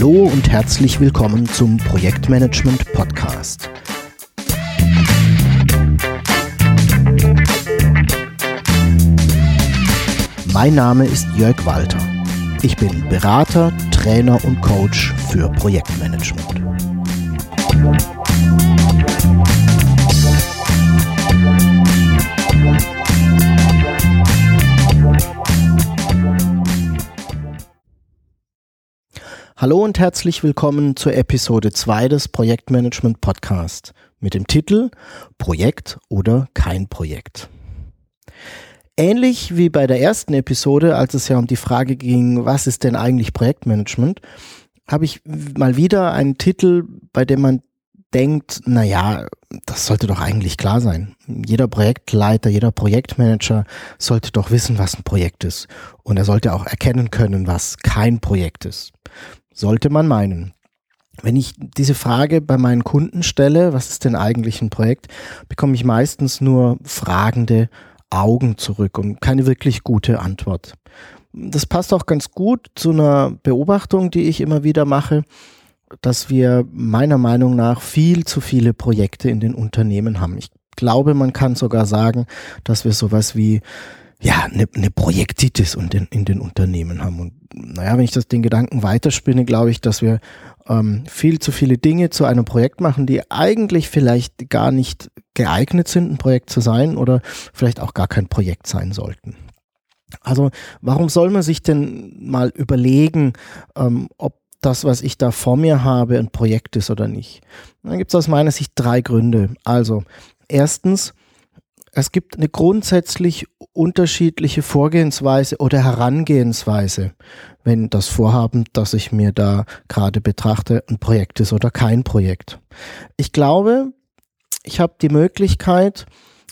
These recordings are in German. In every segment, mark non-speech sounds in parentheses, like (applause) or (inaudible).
Hallo und herzlich willkommen zum Projektmanagement Podcast. Mein Name ist Jörg Walter. Ich bin Berater, Trainer und Coach für Projektmanagement. Hallo und herzlich willkommen zur Episode 2 des Projektmanagement Podcast mit dem Titel Projekt oder kein Projekt. Ähnlich wie bei der ersten Episode, als es ja um die Frage ging, was ist denn eigentlich Projektmanagement, habe ich mal wieder einen Titel, bei dem man denkt, na ja, das sollte doch eigentlich klar sein. Jeder Projektleiter, jeder Projektmanager sollte doch wissen, was ein Projekt ist. Und er sollte auch erkennen können, was kein Projekt ist. Sollte man meinen. Wenn ich diese Frage bei meinen Kunden stelle, was ist denn eigentlich ein Projekt, bekomme ich meistens nur fragende Augen zurück und keine wirklich gute Antwort. Das passt auch ganz gut zu einer Beobachtung, die ich immer wieder mache, dass wir meiner Meinung nach viel zu viele Projekte in den Unternehmen haben. Ich glaube, man kann sogar sagen, dass wir sowas wie ja, eine, eine Projektitis in den, in den Unternehmen haben. Und naja, wenn ich das den Gedanken weiterspinne, glaube ich, dass wir ähm, viel zu viele Dinge zu einem Projekt machen, die eigentlich vielleicht gar nicht geeignet sind, ein Projekt zu sein oder vielleicht auch gar kein Projekt sein sollten. Also warum soll man sich denn mal überlegen, ähm, ob das, was ich da vor mir habe, ein Projekt ist oder nicht? Dann gibt es aus meiner Sicht drei Gründe. Also erstens, es gibt eine grundsätzlich unterschiedliche Vorgehensweise oder Herangehensweise, wenn das Vorhaben, das ich mir da gerade betrachte, ein Projekt ist oder kein Projekt. Ich glaube, ich habe die Möglichkeit,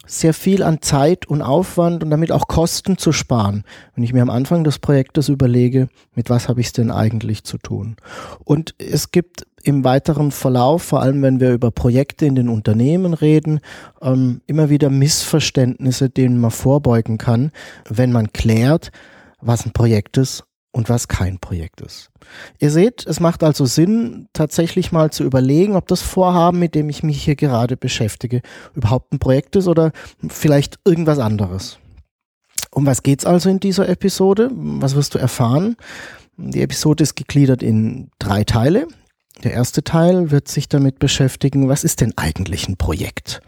sehr viel an Zeit und Aufwand und damit auch Kosten zu sparen, wenn ich mir am Anfang des Projektes überlege, mit was habe ich es denn eigentlich zu tun. Und es gibt im weiteren Verlauf, vor allem wenn wir über Projekte in den Unternehmen reden, ähm, immer wieder Missverständnisse, denen man vorbeugen kann, wenn man klärt, was ein Projekt ist und was kein Projekt ist. Ihr seht, es macht also Sinn, tatsächlich mal zu überlegen, ob das Vorhaben, mit dem ich mich hier gerade beschäftige, überhaupt ein Projekt ist oder vielleicht irgendwas anderes. Um was geht's also in dieser Episode? Was wirst du erfahren? Die Episode ist gegliedert in drei Teile. Der erste Teil wird sich damit beschäftigen, was ist denn eigentlich ein Projekt?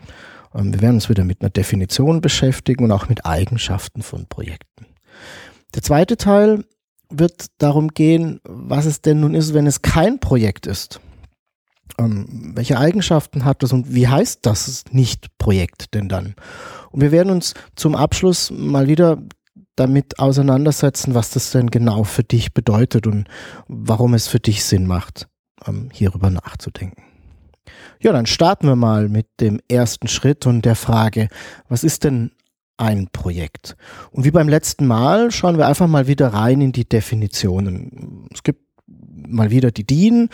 Ähm, wir werden uns wieder mit einer Definition beschäftigen und auch mit Eigenschaften von Projekten. Der zweite Teil wird darum gehen, was es denn nun ist, wenn es kein Projekt ist. Ähm, welche Eigenschaften hat das und wie heißt das nicht Projekt denn dann? Und wir werden uns zum Abschluss mal wieder damit auseinandersetzen, was das denn genau für dich bedeutet und warum es für dich Sinn macht, hierüber nachzudenken. Ja, dann starten wir mal mit dem ersten Schritt und der Frage, was ist denn ein Projekt. Und wie beim letzten Mal schauen wir einfach mal wieder rein in die Definitionen. Es gibt mal wieder die DIN,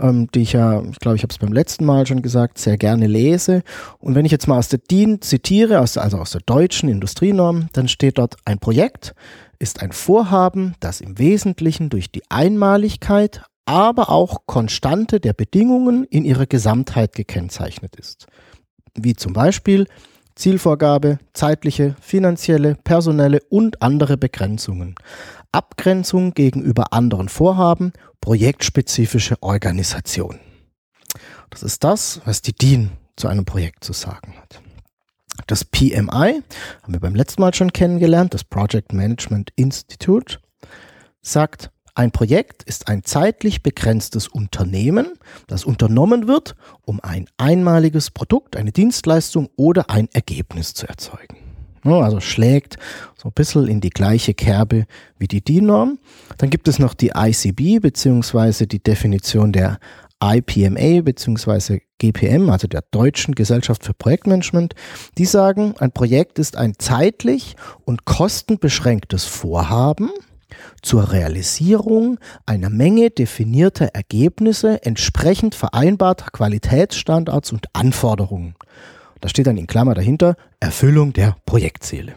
ähm, die ich ja, ich glaube, ich habe es beim letzten Mal schon gesagt, sehr gerne lese. Und wenn ich jetzt mal aus der DIN zitiere, aus, also aus der deutschen Industrienorm, dann steht dort, ein Projekt ist ein Vorhaben, das im Wesentlichen durch die Einmaligkeit, aber auch Konstante der Bedingungen in ihrer Gesamtheit gekennzeichnet ist. Wie zum Beispiel Zielvorgabe, zeitliche, finanzielle, personelle und andere Begrenzungen. Abgrenzung gegenüber anderen Vorhaben, projektspezifische Organisation. Das ist das, was die DIN zu einem Projekt zu sagen hat. Das PMI haben wir beim letzten Mal schon kennengelernt, das Project Management Institute, sagt, ein Projekt ist ein zeitlich begrenztes Unternehmen, das unternommen wird, um ein einmaliges Produkt, eine Dienstleistung oder ein Ergebnis zu erzeugen. Also schlägt so ein bisschen in die gleiche Kerbe wie die DIN-Norm. Dann gibt es noch die ICB beziehungsweise die Definition der IPMA beziehungsweise GPM, also der Deutschen Gesellschaft für Projektmanagement, die sagen, ein Projekt ist ein zeitlich und kostenbeschränktes Vorhaben, zur Realisierung einer Menge definierter Ergebnisse entsprechend vereinbarter Qualitätsstandards und Anforderungen. Da steht dann in Klammer dahinter Erfüllung der Projektziele.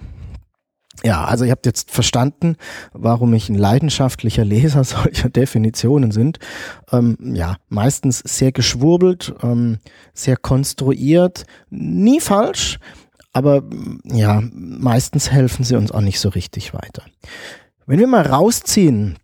Ja, also ihr habt jetzt verstanden, warum ich ein leidenschaftlicher Leser (laughs) solcher Definitionen sind. Ähm, ja, meistens sehr geschwurbelt, ähm, sehr konstruiert, nie falsch, aber ja, meistens helfen sie uns auch nicht so richtig weiter. Wenn wir mal rausziehen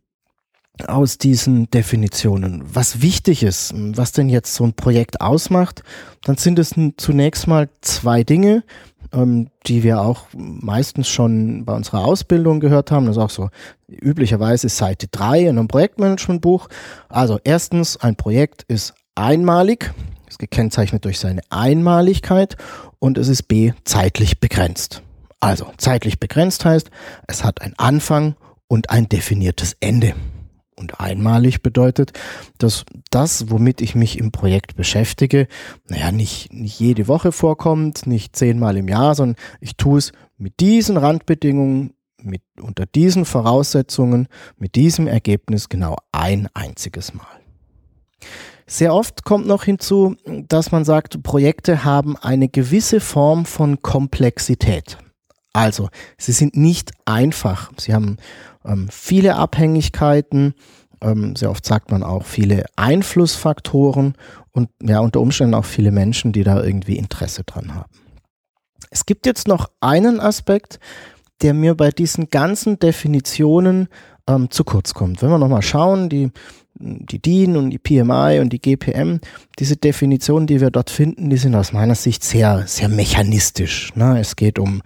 aus diesen Definitionen, was wichtig ist, was denn jetzt so ein Projekt ausmacht, dann sind es zunächst mal zwei Dinge, ähm, die wir auch meistens schon bei unserer Ausbildung gehört haben. Das ist auch so üblicherweise Seite 3 in einem Projektmanagementbuch. Also erstens, ein Projekt ist einmalig, ist gekennzeichnet durch seine Einmaligkeit und es ist B zeitlich begrenzt. Also zeitlich begrenzt heißt, es hat einen Anfang und ein definiertes Ende. Und einmalig bedeutet, dass das, womit ich mich im Projekt beschäftige, naja, nicht, nicht jede Woche vorkommt, nicht zehnmal im Jahr, sondern ich tue es mit diesen Randbedingungen, mit, unter diesen Voraussetzungen, mit diesem Ergebnis genau ein einziges Mal. Sehr oft kommt noch hinzu, dass man sagt, Projekte haben eine gewisse Form von Komplexität. Also, sie sind nicht einfach. Sie haben ähm, viele Abhängigkeiten, ähm, sehr oft sagt man auch viele Einflussfaktoren und ja, unter Umständen auch viele Menschen, die da irgendwie Interesse dran haben. Es gibt jetzt noch einen Aspekt, der mir bei diesen ganzen Definitionen ähm, zu kurz kommt. Wenn wir nochmal schauen, die die DIN und die PMI und die GPM, diese Definitionen, die wir dort finden, die sind aus meiner Sicht sehr, sehr mechanistisch. Ne? Es geht um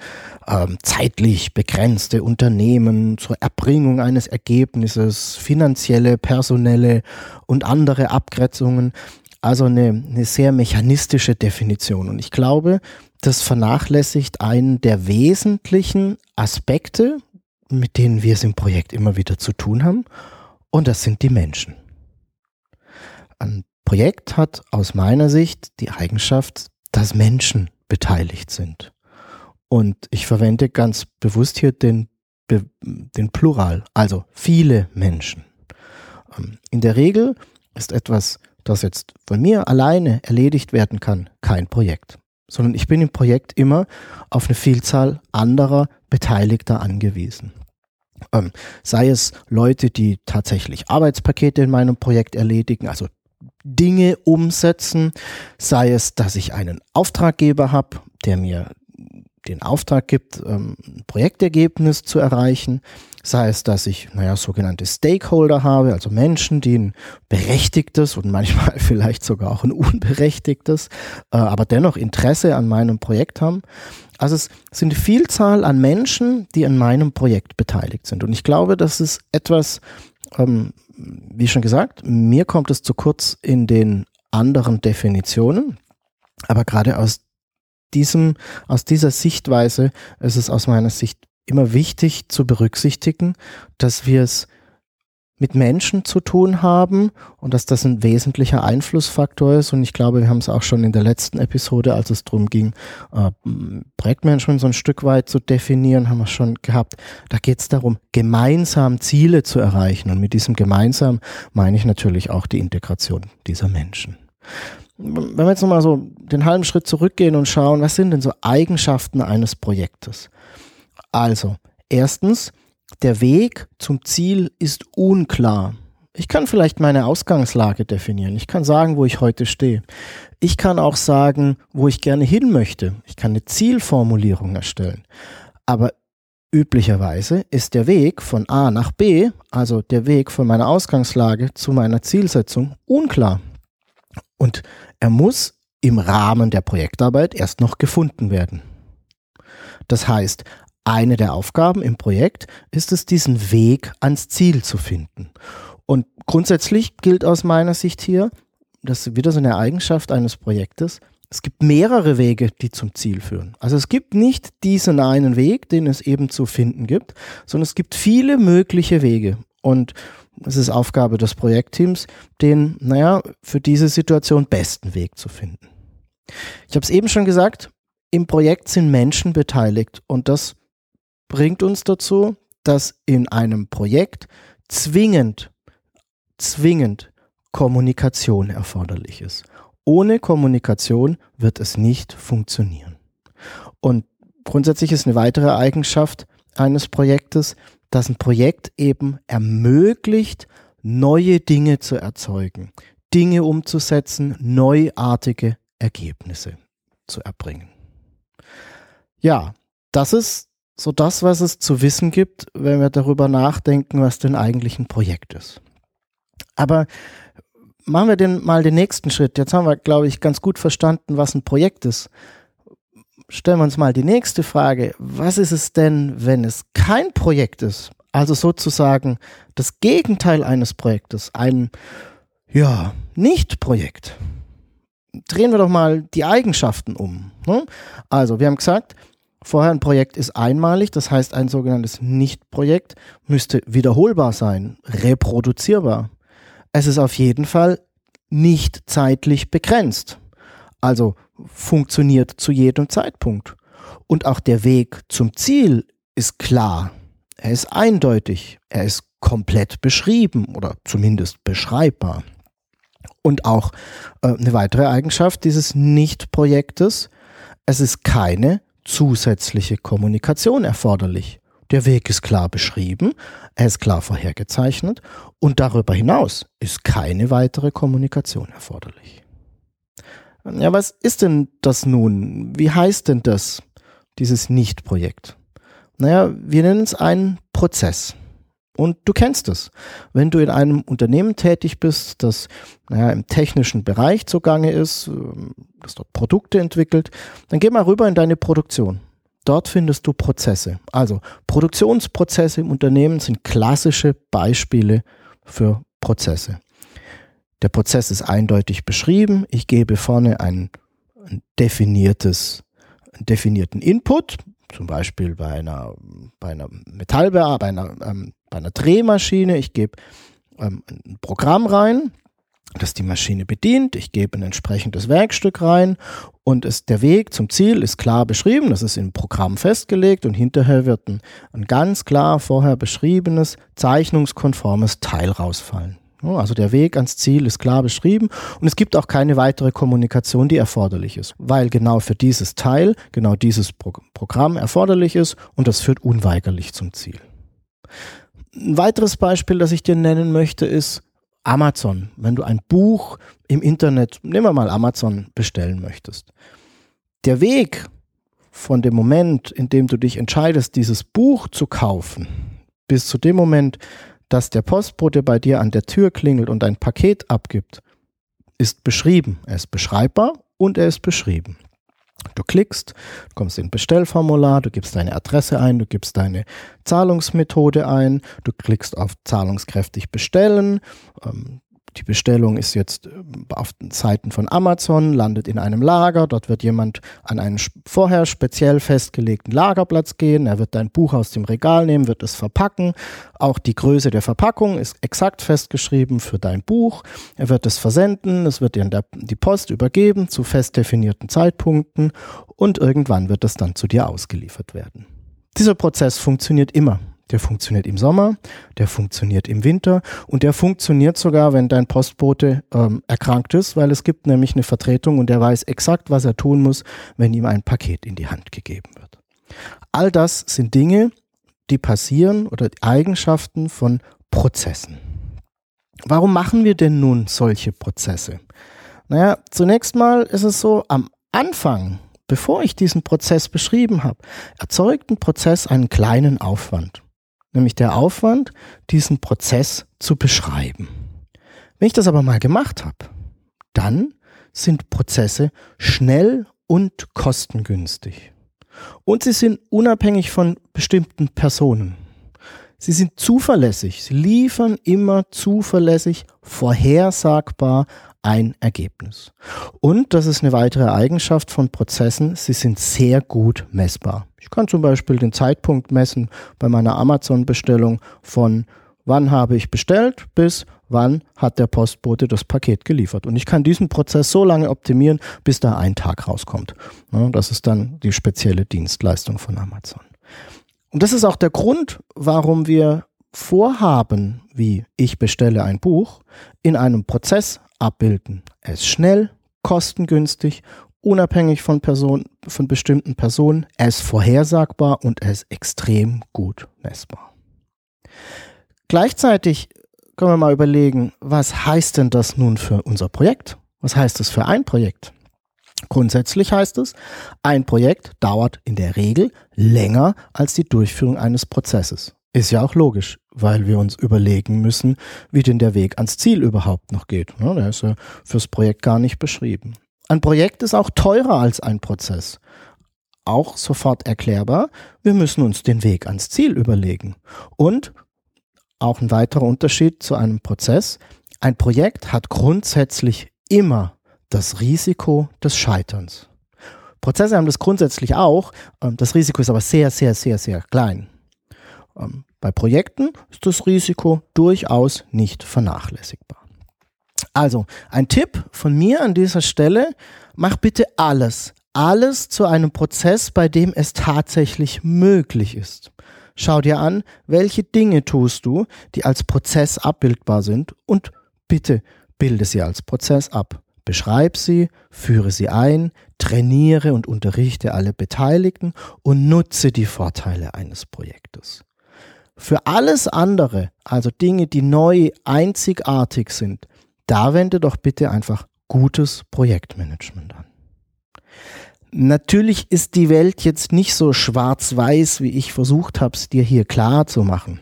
ähm, zeitlich begrenzte Unternehmen zur Erbringung eines Ergebnisses, finanzielle, personelle und andere Abgrenzungen. Also eine, eine sehr mechanistische Definition. Und ich glaube, das vernachlässigt einen der wesentlichen Aspekte, mit denen wir es im Projekt immer wieder zu tun haben. Und das sind die Menschen. Ein Projekt hat aus meiner Sicht die Eigenschaft, dass Menschen beteiligt sind. Und ich verwende ganz bewusst hier den, den Plural, also viele Menschen. Ähm, in der Regel ist etwas, das jetzt von mir alleine erledigt werden kann, kein Projekt, sondern ich bin im Projekt immer auf eine Vielzahl anderer Beteiligter angewiesen. Ähm, sei es Leute, die tatsächlich Arbeitspakete in meinem Projekt erledigen, also Dinge umsetzen, sei es, dass ich einen Auftraggeber habe, der mir den Auftrag gibt, ähm, ein Projektergebnis zu erreichen, sei es, dass ich, naja, sogenannte Stakeholder habe, also Menschen, die ein berechtigtes und manchmal (laughs) vielleicht sogar auch ein unberechtigtes, äh, aber dennoch Interesse an meinem Projekt haben. Also es sind eine Vielzahl an Menschen, die an meinem Projekt beteiligt sind. Und ich glaube, das ist etwas, ähm, wie schon gesagt, mir kommt es zu kurz in den anderen Definitionen. Aber gerade aus diesem, aus dieser Sichtweise ist es aus meiner Sicht immer wichtig zu berücksichtigen, dass wir es mit Menschen zu tun haben und dass das ein wesentlicher Einflussfaktor ist. Und ich glaube, wir haben es auch schon in der letzten Episode, als es darum ging, äh, Projektmanagement so ein Stück weit zu definieren, haben wir schon gehabt. Da geht es darum, gemeinsam Ziele zu erreichen. Und mit diesem gemeinsam meine ich natürlich auch die Integration dieser Menschen. Wenn wir jetzt nochmal so den halben Schritt zurückgehen und schauen, was sind denn so Eigenschaften eines Projektes? Also, erstens, der Weg zum Ziel ist unklar. Ich kann vielleicht meine Ausgangslage definieren. Ich kann sagen, wo ich heute stehe. Ich kann auch sagen, wo ich gerne hin möchte. Ich kann eine Zielformulierung erstellen. Aber üblicherweise ist der Weg von A nach B, also der Weg von meiner Ausgangslage zu meiner Zielsetzung, unklar. Und er muss im Rahmen der Projektarbeit erst noch gefunden werden. Das heißt, eine der Aufgaben im Projekt ist es, diesen Weg ans Ziel zu finden. Und grundsätzlich gilt aus meiner Sicht hier, das ist wieder so eine Eigenschaft eines Projektes, es gibt mehrere Wege, die zum Ziel führen. Also es gibt nicht diesen einen Weg, den es eben zu finden gibt, sondern es gibt viele mögliche Wege. Und es ist Aufgabe des Projektteams, den, naja, für diese Situation besten Weg zu finden. Ich habe es eben schon gesagt, im Projekt sind Menschen beteiligt und das bringt uns dazu, dass in einem Projekt zwingend, zwingend Kommunikation erforderlich ist. Ohne Kommunikation wird es nicht funktionieren. Und grundsätzlich ist eine weitere Eigenschaft, eines Projektes, dass ein Projekt eben ermöglicht, neue Dinge zu erzeugen, Dinge umzusetzen, neuartige Ergebnisse zu erbringen. Ja, das ist so das, was es zu wissen gibt, wenn wir darüber nachdenken, was denn eigentlich ein Projekt ist. Aber machen wir denn mal den nächsten Schritt. Jetzt haben wir, glaube ich, ganz gut verstanden, was ein Projekt ist. Stellen wir uns mal die nächste Frage. Was ist es denn, wenn es kein Projekt ist? Also sozusagen das Gegenteil eines Projektes, ein, ja, Nicht-Projekt. Drehen wir doch mal die Eigenschaften um. Ne? Also, wir haben gesagt, vorher ein Projekt ist einmalig, das heißt, ein sogenanntes Nicht-Projekt müsste wiederholbar sein, reproduzierbar. Es ist auf jeden Fall nicht zeitlich begrenzt. Also funktioniert zu jedem Zeitpunkt. Und auch der Weg zum Ziel ist klar. Er ist eindeutig. Er ist komplett beschrieben oder zumindest beschreibbar. Und auch äh, eine weitere Eigenschaft dieses Nicht-Projektes, es ist keine zusätzliche Kommunikation erforderlich. Der Weg ist klar beschrieben, er ist klar vorhergezeichnet und darüber hinaus ist keine weitere Kommunikation erforderlich. Ja, was ist denn das nun? Wie heißt denn das, dieses Nicht-Projekt? Naja, wir nennen es einen Prozess. Und du kennst es. Wenn du in einem Unternehmen tätig bist, das naja, im technischen Bereich zugange ist, das dort Produkte entwickelt, dann geh mal rüber in deine Produktion. Dort findest du Prozesse. Also Produktionsprozesse im Unternehmen sind klassische Beispiele für Prozesse. Der Prozess ist eindeutig beschrieben. Ich gebe vorne ein definiertes, einen definierten Input, zum Beispiel bei einer, bei einer Metallbearbeitung, bei einer, ähm, bei einer Drehmaschine. Ich gebe ähm, ein Programm rein, das die Maschine bedient. Ich gebe ein entsprechendes Werkstück rein und es, der Weg zum Ziel ist klar beschrieben. Das ist im Programm festgelegt und hinterher wird ein, ein ganz klar vorher beschriebenes, zeichnungskonformes Teil rausfallen. Also der Weg ans Ziel ist klar beschrieben und es gibt auch keine weitere Kommunikation, die erforderlich ist, weil genau für dieses Teil genau dieses Pro Programm erforderlich ist und das führt unweigerlich zum Ziel. Ein weiteres Beispiel, das ich dir nennen möchte, ist Amazon. Wenn du ein Buch im Internet, nehmen wir mal Amazon, bestellen möchtest. Der Weg von dem Moment, in dem du dich entscheidest, dieses Buch zu kaufen, bis zu dem Moment, dass der Postbote bei dir an der Tür klingelt und ein Paket abgibt, ist beschrieben. Er ist beschreibbar und er ist beschrieben. Du klickst, du kommst in Bestellformular, du gibst deine Adresse ein, du gibst deine Zahlungsmethode ein, du klickst auf zahlungskräftig bestellen, ähm, die Bestellung ist jetzt äh, auf den Seiten von Amazon, landet in einem Lager. Dort wird jemand an einen vorher speziell festgelegten Lagerplatz gehen. Er wird dein Buch aus dem Regal nehmen, wird es verpacken. Auch die Größe der Verpackung ist exakt festgeschrieben für dein Buch. Er wird es versenden. Es wird dir in der, die Post übergeben zu fest definierten Zeitpunkten und irgendwann wird es dann zu dir ausgeliefert werden. Dieser Prozess funktioniert immer. Der funktioniert im Sommer, der funktioniert im Winter und der funktioniert sogar, wenn dein Postbote ähm, erkrankt ist, weil es gibt nämlich eine Vertretung und der weiß exakt, was er tun muss, wenn ihm ein Paket in die Hand gegeben wird. All das sind Dinge, die passieren oder Eigenschaften von Prozessen. Warum machen wir denn nun solche Prozesse? Naja, zunächst mal ist es so, am Anfang, bevor ich diesen Prozess beschrieben habe, erzeugt ein Prozess einen kleinen Aufwand nämlich der Aufwand, diesen Prozess zu beschreiben. Wenn ich das aber mal gemacht habe, dann sind Prozesse schnell und kostengünstig. Und sie sind unabhängig von bestimmten Personen. Sie sind zuverlässig, sie liefern immer zuverlässig, vorhersagbar ein Ergebnis. Und das ist eine weitere Eigenschaft von Prozessen, sie sind sehr gut messbar. Ich kann zum Beispiel den Zeitpunkt messen bei meiner Amazon-Bestellung von wann habe ich bestellt bis wann hat der Postbote das Paket geliefert. Und ich kann diesen Prozess so lange optimieren, bis da ein Tag rauskommt. Das ist dann die spezielle Dienstleistung von Amazon. Und das ist auch der Grund, warum wir Vorhaben wie ich bestelle ein Buch in einem Prozess abbilden. Ist schnell, kostengünstig unabhängig von Personen, von bestimmten Personen. Er ist vorhersagbar und er ist extrem gut messbar. Gleichzeitig können wir mal überlegen, was heißt denn das nun für unser Projekt? Was heißt das für ein Projekt? Grundsätzlich heißt es, ein Projekt dauert in der Regel länger als die Durchführung eines Prozesses. Ist ja auch logisch, weil wir uns überlegen müssen, wie denn der Weg ans Ziel überhaupt noch geht. Der ist ja fürs Projekt gar nicht beschrieben. Ein Projekt ist auch teurer als ein Prozess. Auch sofort erklärbar, wir müssen uns den Weg ans Ziel überlegen. Und auch ein weiterer Unterschied zu einem Prozess, ein Projekt hat grundsätzlich immer das Risiko des Scheiterns. Prozesse haben das grundsätzlich auch, ähm, das Risiko ist aber sehr, sehr, sehr, sehr klein. Ähm, bei Projekten ist das Risiko durchaus nicht vernachlässigbar. Also, ein Tipp von mir an dieser Stelle, mach bitte alles, alles zu einem Prozess, bei dem es tatsächlich möglich ist. Schau dir an, welche Dinge tust du, die als Prozess abbildbar sind und bitte bilde sie als Prozess ab. Beschreib sie, führe sie ein, trainiere und unterrichte alle Beteiligten und nutze die Vorteile eines Projektes. Für alles andere, also Dinge, die neu einzigartig sind, da wende doch bitte einfach gutes Projektmanagement an. Natürlich ist die Welt jetzt nicht so schwarz-weiß, wie ich versucht habe, es dir hier klar zu machen.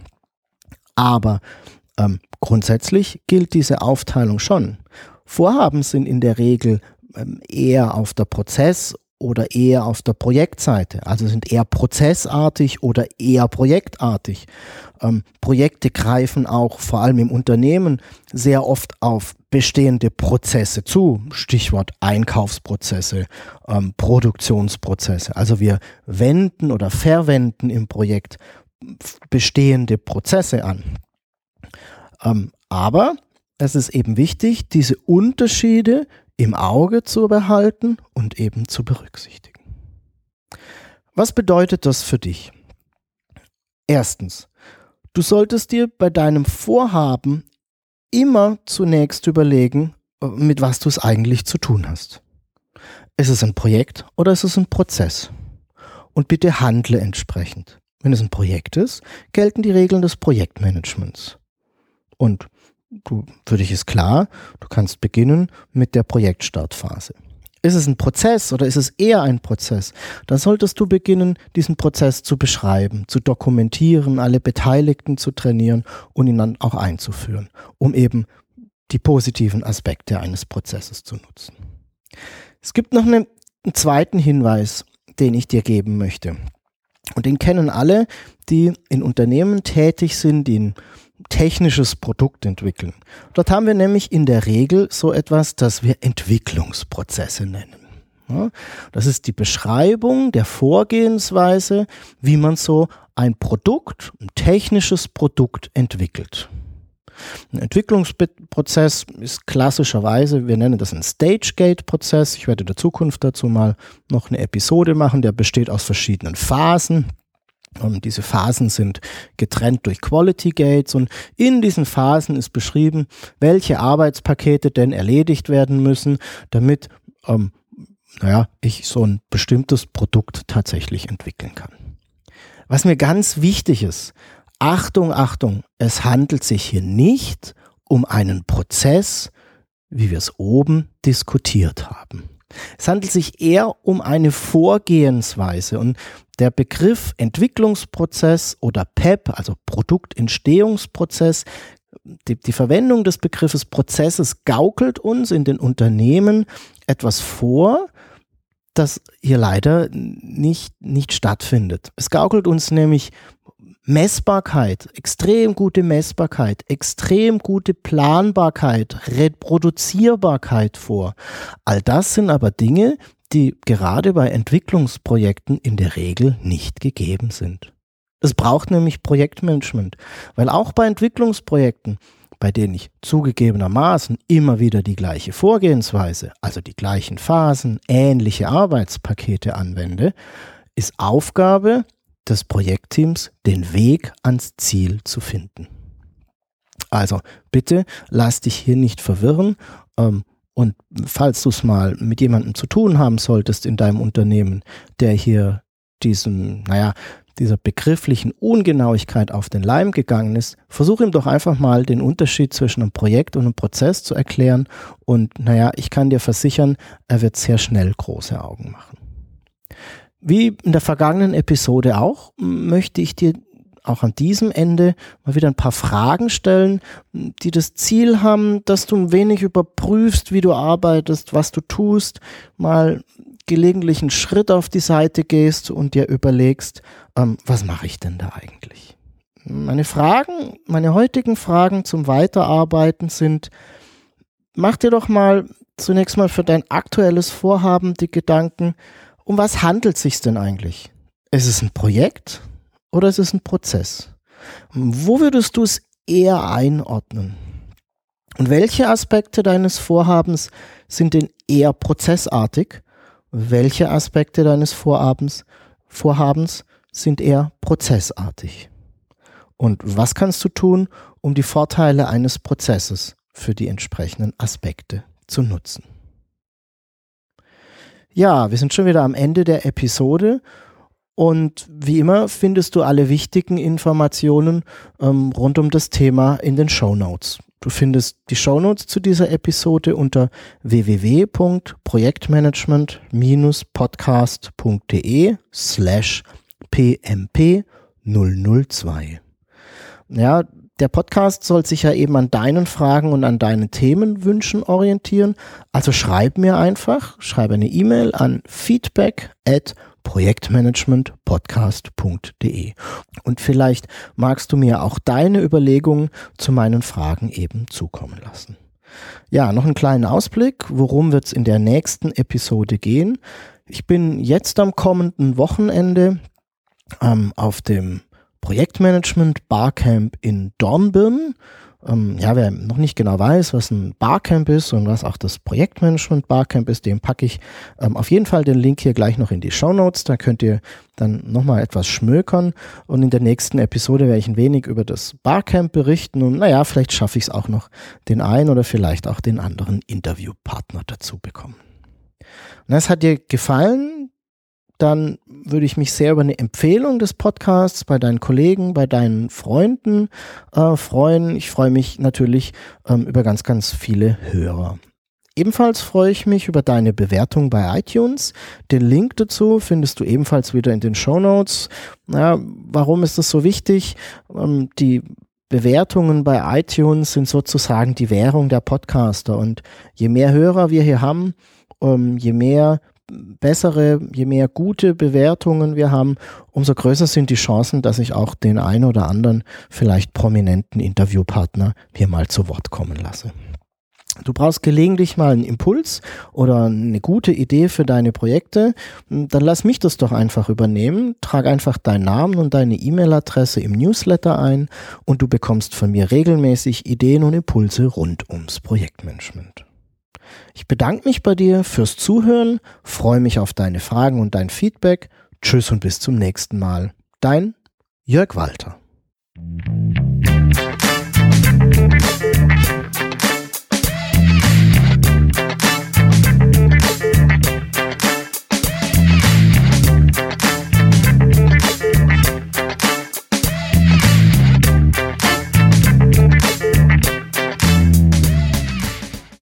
Aber ähm, grundsätzlich gilt diese Aufteilung schon. Vorhaben sind in der Regel ähm, eher auf der Prozess- oder eher auf der Projektseite, also sind eher prozessartig oder eher projektartig. Ähm, Projekte greifen auch vor allem im Unternehmen sehr oft auf bestehende Prozesse zu, Stichwort Einkaufsprozesse, ähm, Produktionsprozesse. Also wir wenden oder verwenden im Projekt bestehende Prozesse an. Ähm, aber es ist eben wichtig, diese Unterschiede im Auge zu behalten und eben zu berücksichtigen. Was bedeutet das für dich? Erstens, du solltest dir bei deinem Vorhaben immer zunächst überlegen, mit was du es eigentlich zu tun hast. Ist es ein Projekt oder ist es ein Prozess? Und bitte handle entsprechend. Wenn es ein Projekt ist, gelten die Regeln des Projektmanagements. Und du, für dich ist klar, du kannst beginnen mit der Projektstartphase. Ist es ein Prozess oder ist es eher ein Prozess? Dann solltest du beginnen, diesen Prozess zu beschreiben, zu dokumentieren, alle Beteiligten zu trainieren und ihn dann auch einzuführen, um eben die positiven Aspekte eines Prozesses zu nutzen. Es gibt noch eine, einen zweiten Hinweis, den ich dir geben möchte. Und den kennen alle, die in Unternehmen tätig sind, die in technisches Produkt entwickeln. Dort haben wir nämlich in der Regel so etwas, das wir Entwicklungsprozesse nennen. Das ist die Beschreibung der Vorgehensweise, wie man so ein Produkt, ein technisches Produkt entwickelt. Ein Entwicklungsprozess ist klassischerweise, wir nennen das ein Stage-Gate-Prozess. Ich werde in der Zukunft dazu mal noch eine Episode machen, der besteht aus verschiedenen Phasen. Und diese Phasen sind getrennt durch Quality Gates und in diesen Phasen ist beschrieben, welche Arbeitspakete denn erledigt werden müssen, damit ähm, naja, ich so ein bestimmtes Produkt tatsächlich entwickeln kann. Was mir ganz wichtig ist, Achtung, Achtung, es handelt sich hier nicht um einen Prozess, wie wir es oben diskutiert haben. Es handelt sich eher um eine Vorgehensweise und der Begriff Entwicklungsprozess oder PEP, also Produktentstehungsprozess, die, die, Verwendung des Begriffes Prozesses gaukelt uns in den Unternehmen etwas vor, das hier leider nicht, nicht stattfindet. Es gaukelt uns nämlich Messbarkeit, extrem gute Messbarkeit, extrem gute Planbarkeit, Reproduzierbarkeit vor. All das sind aber Dinge, die gerade bei Entwicklungsprojekten in der Regel nicht gegeben sind. Es braucht nämlich Projektmanagement, weil auch bei Entwicklungsprojekten, bei denen ich zugegebenermaßen immer wieder die gleiche Vorgehensweise, also die gleichen Phasen, ähnliche Arbeitspakete anwende, ist Aufgabe des Projektteams, den Weg ans Ziel zu finden. Also bitte lass dich hier nicht verwirren ähm, Und falls du es mal mit jemandem zu tun haben solltest in deinem Unternehmen, der hier diesen, naja, dieser begrifflichen Ungenauigkeit auf den Leim gegangen ist, versuch ihm doch einfach mal den Unterschied zwischen einem Projekt und einem Prozess zu erklären. Und naja, ich kann dir versichern, er wird sehr schnell große Augen machen. Wie in der vergangenen Episode auch, möchte ich dir auch an diesem Ende mal wieder ein paar Fragen stellen, die das Ziel haben, dass du ein wenig überprüfst, wie du arbeitest, was du tust, mal gelegentlich einen Schritt auf die Seite gehst und dir überlegst, ähm, was mache ich denn da eigentlich? Meine Fragen, meine heutigen Fragen zum Weiterarbeiten sind, mach dir doch mal zunächst mal für dein aktuelles Vorhaben die Gedanken, um was handelt sich denn eigentlich? Ist es ein Projekt oder ist es ein Prozess? Wo würdest du es eher einordnen? Und welche Aspekte deines Vorhabens sind denn eher prozessartig welche Aspekte deines Vorhabens, Vorhabens sind eher prozessartig? Und was kannst du tun, um die Vorteile eines Prozesses für die entsprechenden Aspekte zu nutzen? Ja, wir sind schon wieder am Ende der Episode und wie immer findest du alle wichtigen Informationen ähm, rund um das Thema in den Show Notes. Du findest die Shownotes zu dieser Episode unter www.projektmanagement-podcast.de slash pmp002. Ja, der Podcast soll sich ja eben an deinen Fragen und an deinen Themenwünschen orientieren. Also schreib mir einfach, schreib eine E-Mail an feedback at projektmanagementpodcast.de. Und vielleicht magst du mir auch deine Überlegungen zu meinen Fragen eben zukommen lassen. Ja, noch einen kleinen Ausblick. Worum wird es in der nächsten Episode gehen? Ich bin jetzt am kommenden Wochenende ähm, auf dem Projektmanagement Barcamp in Dornbirn ähm, ja, wer noch nicht genau weiß, was ein Barcamp ist und was auch das Projektmanagement Barcamp ist, dem packe ich ähm, auf jeden Fall den Link hier gleich noch in die Show Notes. Da könnt ihr dann nochmal etwas schmökern. Und in der nächsten Episode werde ich ein wenig über das Barcamp berichten. Und naja, vielleicht schaffe ich es auch noch, den einen oder vielleicht auch den anderen Interviewpartner dazu bekommen. Und es hat dir gefallen, dann würde ich mich sehr über eine Empfehlung des Podcasts bei deinen Kollegen, bei deinen Freunden äh, freuen. Ich freue mich natürlich ähm, über ganz, ganz viele Hörer. Ebenfalls freue ich mich über deine Bewertung bei iTunes. Den Link dazu findest du ebenfalls wieder in den Show Notes. Ja, warum ist das so wichtig? Ähm, die Bewertungen bei iTunes sind sozusagen die Währung der Podcaster. Und je mehr Hörer wir hier haben, ähm, je mehr bessere, je mehr gute Bewertungen wir haben, umso größer sind die Chancen, dass ich auch den einen oder anderen vielleicht prominenten Interviewpartner hier mal zu Wort kommen lasse. Du brauchst gelegentlich mal einen Impuls oder eine gute Idee für deine Projekte, dann lass mich das doch einfach übernehmen. Trag einfach deinen Namen und deine E-Mail-Adresse im Newsletter ein und du bekommst von mir regelmäßig Ideen und Impulse rund ums Projektmanagement. Ich bedanke mich bei dir fürs Zuhören, freue mich auf deine Fragen und dein Feedback. Tschüss und bis zum nächsten Mal. Dein Jörg Walter.